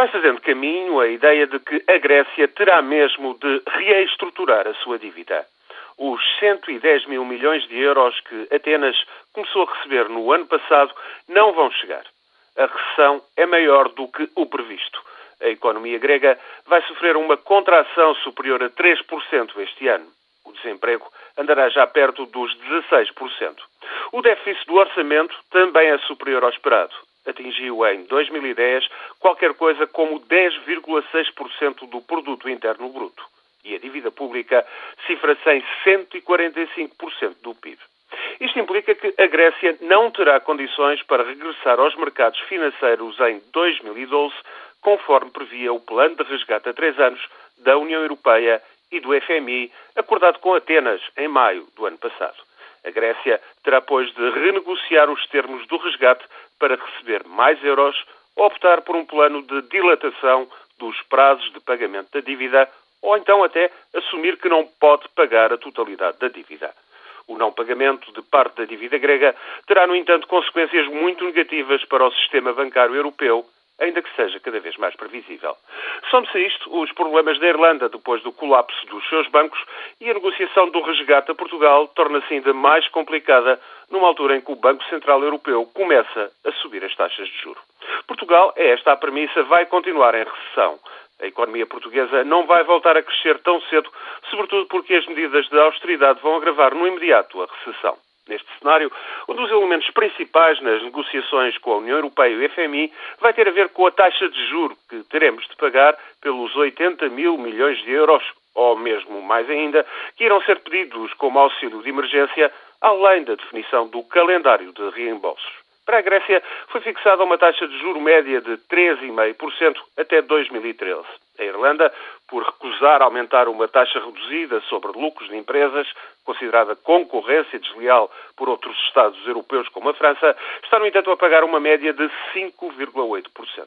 Vai fazendo caminho a ideia de que a Grécia terá mesmo de reestruturar a sua dívida. Os 110 mil milhões de euros que Atenas começou a receber no ano passado não vão chegar. A recessão é maior do que o previsto. A economia grega vai sofrer uma contração superior a 3% este ano. O desemprego andará já perto dos 16%. O déficit do orçamento também é superior ao esperado atingiu em 2010 qualquer coisa como 10,6% do produto interno bruto e a dívida pública cifra-se em 145% do PIB. Isto implica que a Grécia não terá condições para regressar aos mercados financeiros em 2012, conforme previa o plano de resgate a três anos da União Europeia e do FMI, acordado com Atenas em maio do ano passado. A Grécia terá, pois, de renegociar os termos do resgate para receber mais euros ou optar por um plano de dilatação dos prazos de pagamento da dívida ou então até assumir que não pode pagar a totalidade da dívida. O não pagamento de parte da dívida grega terá, no entanto, consequências muito negativas para o sistema bancário europeu ainda que seja cada vez mais previsível. São-se a isto os problemas da Irlanda depois do colapso dos seus bancos e a negociação do resgate a Portugal torna-se ainda mais complicada numa altura em que o Banco Central Europeu começa a subir as taxas de juro. Portugal, é esta a premissa, vai continuar em recessão. A economia portuguesa não vai voltar a crescer tão cedo, sobretudo porque as medidas de austeridade vão agravar no imediato a recessão. Neste cenário, um dos elementos principais nas negociações com a União Europeia e o FMI vai ter a ver com a taxa de juro que teremos de pagar pelos 80 mil milhões de euros, ou mesmo mais ainda, que irão ser pedidos como auxílio de emergência, além da definição do calendário de reembolsos. Para a Grécia, foi fixada uma taxa de juro média de 3,5% até 2013. A Irlanda, por recusar aumentar uma taxa reduzida sobre lucros de empresas, considerada concorrência desleal por outros Estados europeus como a França, está, no entanto, a pagar uma média de 5,8%.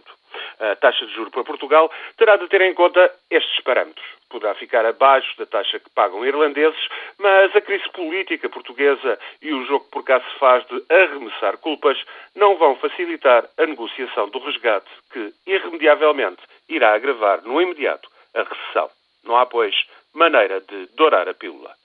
A taxa de juro para Portugal terá de ter em conta estes parâmetros. Poderá ficar abaixo da taxa que pagam irlandeses, mas a crise política portuguesa e o jogo por cá se faz de arremessar culpas não vão facilitar a negociação do resgate que, irremediavelmente, irá agravar no imediato a recessão. Não há, pois, maneira de dourar a pílula.